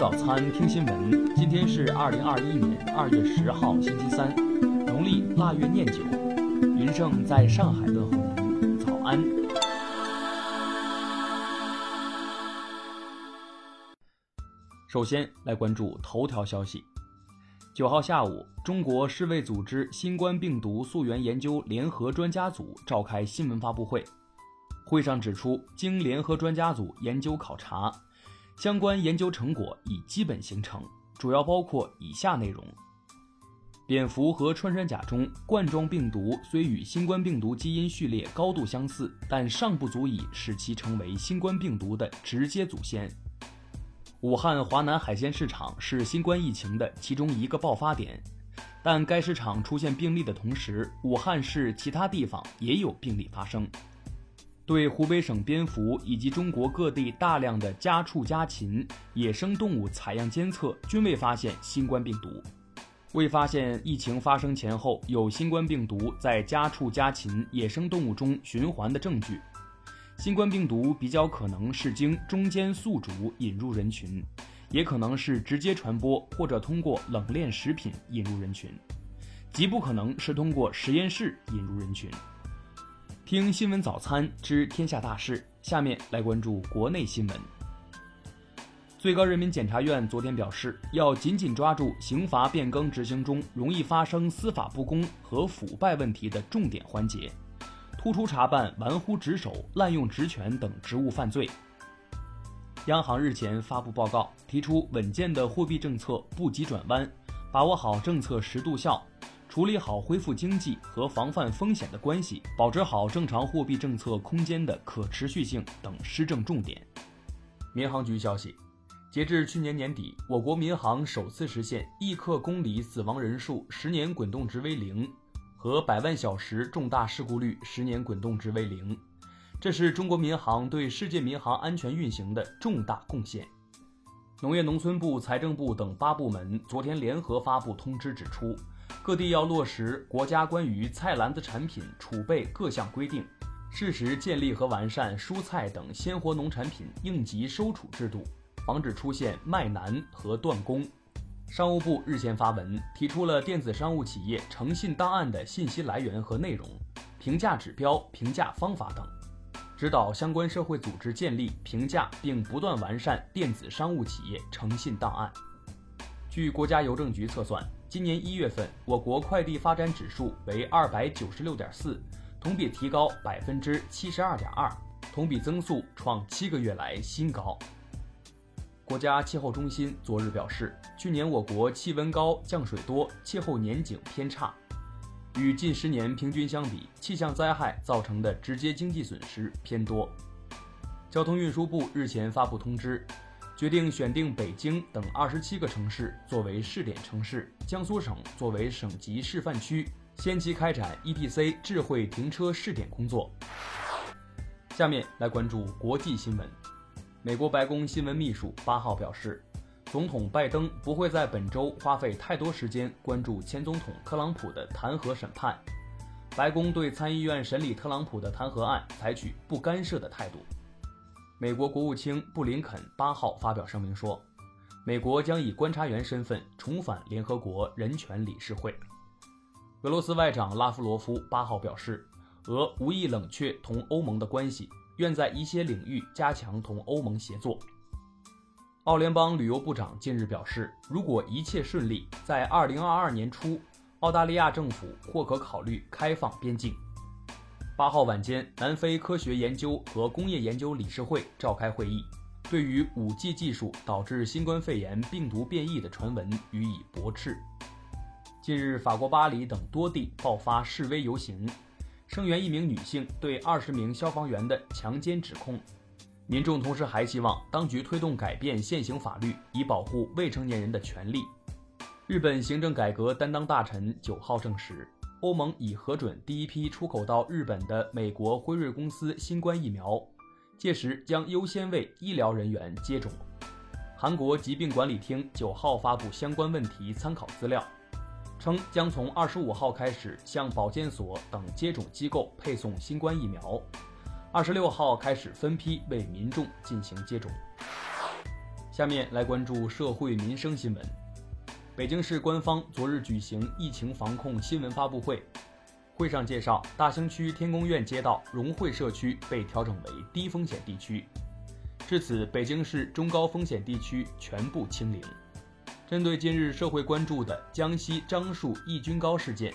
早餐，听新闻。今天是二零二一年二月十号，星期三，农历腊月廿九。云盛在上海问候，早安。首先来关注头条消息。九号下午，中国世卫组织新冠病毒溯源研究联合专家组召开新闻发布会。会上指出，经联合专家组研究考察，相关研究成果已基本形成，主要包括以下内容：蝙蝠和穿山甲中冠状病毒虽与新冠病毒基因序列高度相似，但尚不足以使其成为新冠病毒的直接祖先。武汉华南海鲜市场是新冠疫情的其中一个爆发点，但该市场出现病例的同时，武汉市其他地方也有病例发生。对湖北省蝙蝠以及中国各地大量的家畜家禽野生动物采样监测，均未发现新冠病毒，未发现疫情发生前后有新冠病毒在家畜家禽野生动物中循环的证据。新冠病毒比较可能是经中间宿主引入人群，也可能是直接传播或者通过冷链食品引入人群，极不可能是通过实验室引入人群。听新闻早餐知天下大事，下面来关注国内新闻。最高人民检察院昨天表示，要紧紧抓住刑罚变更执行中容易发生司法不公和腐败问题的重点环节。突出查办玩忽职守、滥用职权等职务犯罪。央行日前发布报告，提出稳健的货币政策不急转弯，把握好政策适度效，处理好恢复经济和防范风险的关系，保持好正常货币政策空间的可持续性等施政重点。民航局消息，截至去年年底，我国民航首次实现一克公里死亡人数十年滚动值为零。和百万小时重大事故率十年滚动值为零，这是中国民航对世界民航安全运行的重大贡献。农业农村部、财政部等八部门昨天联合发布通知，指出，各地要落实国家关于菜篮子产品储备各项规定，适时建立和完善蔬菜等鲜活农产品应急收储制度，防止出现卖难和断供。商务部日前发文，提出了电子商务企业诚信档案的信息来源和内容、评价指标、评价方法等，指导相关社会组织建立、评价并不断完善电子商务企业诚信档案。据国家邮政局测算，今年一月份，我国快递发展指数为二百九十六点四，同比提高百分之七十二点二，同比增速创七个月来新高。国家气候中心昨日表示，去年我国气温高、降水多，气候年景偏差，与近十年平均相比，气象灾害造成的直接经济损失偏多。交通运输部日前发布通知，决定选定北京等二十七个城市作为试点城市，江苏省作为省级示范区，先期开展 ETC 智慧停车试点工作。下面来关注国际新闻。美国白宫新闻秘书八号表示，总统拜登不会在本周花费太多时间关注前总统特朗普的弹劾审判。白宫对参议院审理特朗普的弹劾案采取不干涉的态度。美国国务卿布林肯八号发表声明说，美国将以观察员身份重返联合国人权理事会。俄罗斯外长拉夫罗夫八号表示，俄无意冷却同欧盟的关系。愿在一些领域加强同欧盟协作。澳联邦旅游部长近日表示，如果一切顺利，在二零二二年初，澳大利亚政府或可考虑开放边境。八号晚间，南非科学研究和工业研究理事会召开会议，对于五 G 技术导致新冠肺炎病毒变异的传闻予以驳斥。近日，法国巴黎等多地爆发示威游行。声援一名女性对二十名消防员的强奸指控，民众同时还希望当局推动改变现行法律，以保护未成年人的权利。日本行政改革担当大臣九号证实，欧盟已核准第一批出口到日本的美国辉瑞公司新冠疫苗，届时将优先为医疗人员接种。韩国疾病管理厅九号发布相关问题参考资料。称将从二十五号开始向保健所等接种机构配送新冠疫苗，二十六号开始分批为民众进行接种。下面来关注社会民生新闻。北京市官方昨日举行疫情防控新闻发布会，会上介绍，大兴区天宫苑街道融汇社区被调整为低风险地区，至此，北京市中高风险地区全部清零。针对近日社会关注的江西樟树抑菌膏事件，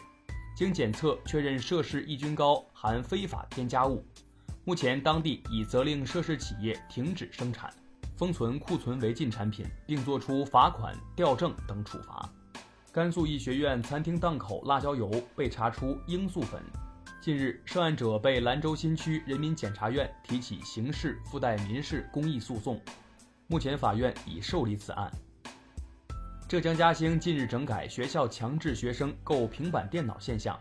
经检测确认涉事抑菌膏含非法添加物，目前当地已责令涉事企业停止生产。封存库存违禁产品，并作出罚款、调证等处罚。甘肃医学院餐厅档口辣椒油被查出罂粟粉。近日，涉案者被兰州新区人民检察院提起刑事附带民事公益诉讼，目前法院已受理此案。浙江嘉兴近日整改学校强制学生购平板电脑现象，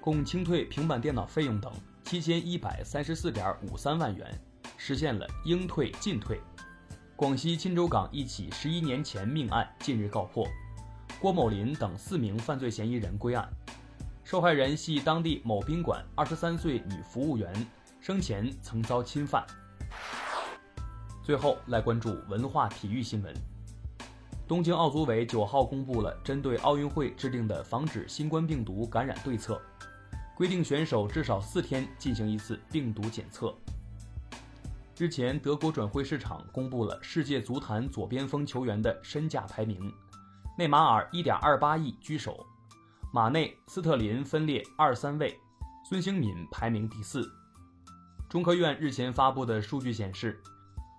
共清退平板电脑费用等七千一百三十四点五三万元，实现了应退尽退。广西钦州港一起十一年前命案近日告破，郭某林等四名犯罪嫌疑人归案，受害人系当地某宾馆二十三岁女服务员，生前曾遭侵犯。最后来关注文化体育新闻，东京奥组委九号公布了针对奥运会制定的防止新冠病毒感染对策，规定选手至少四天进行一次病毒检测。日前，德国转会市场公布了世界足坛左边锋球员的身价排名，内马尔1.28亿居首，马内、斯特林分列二三位，孙兴敏排名第四。中科院日前发布的数据显示，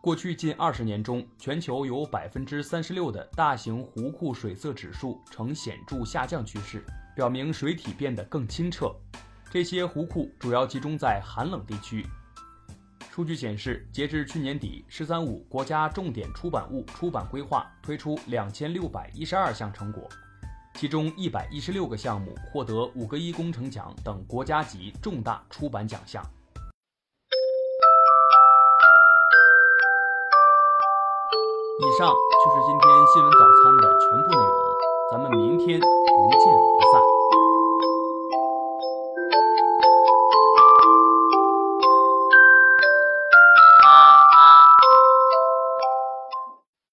过去近二十年中，全球有百分之三十六的大型湖库水色指数呈显著下降趋势，表明水体变得更清澈。这些湖库主要集中在寒冷地区。数据显示，截至去年底，“十三五”国家重点出版物出版规划推出两千六百一十二项成果，其中一百一十六个项目获得“五个一”工程奖等国家级重大出版奖项。以上就是今天新闻早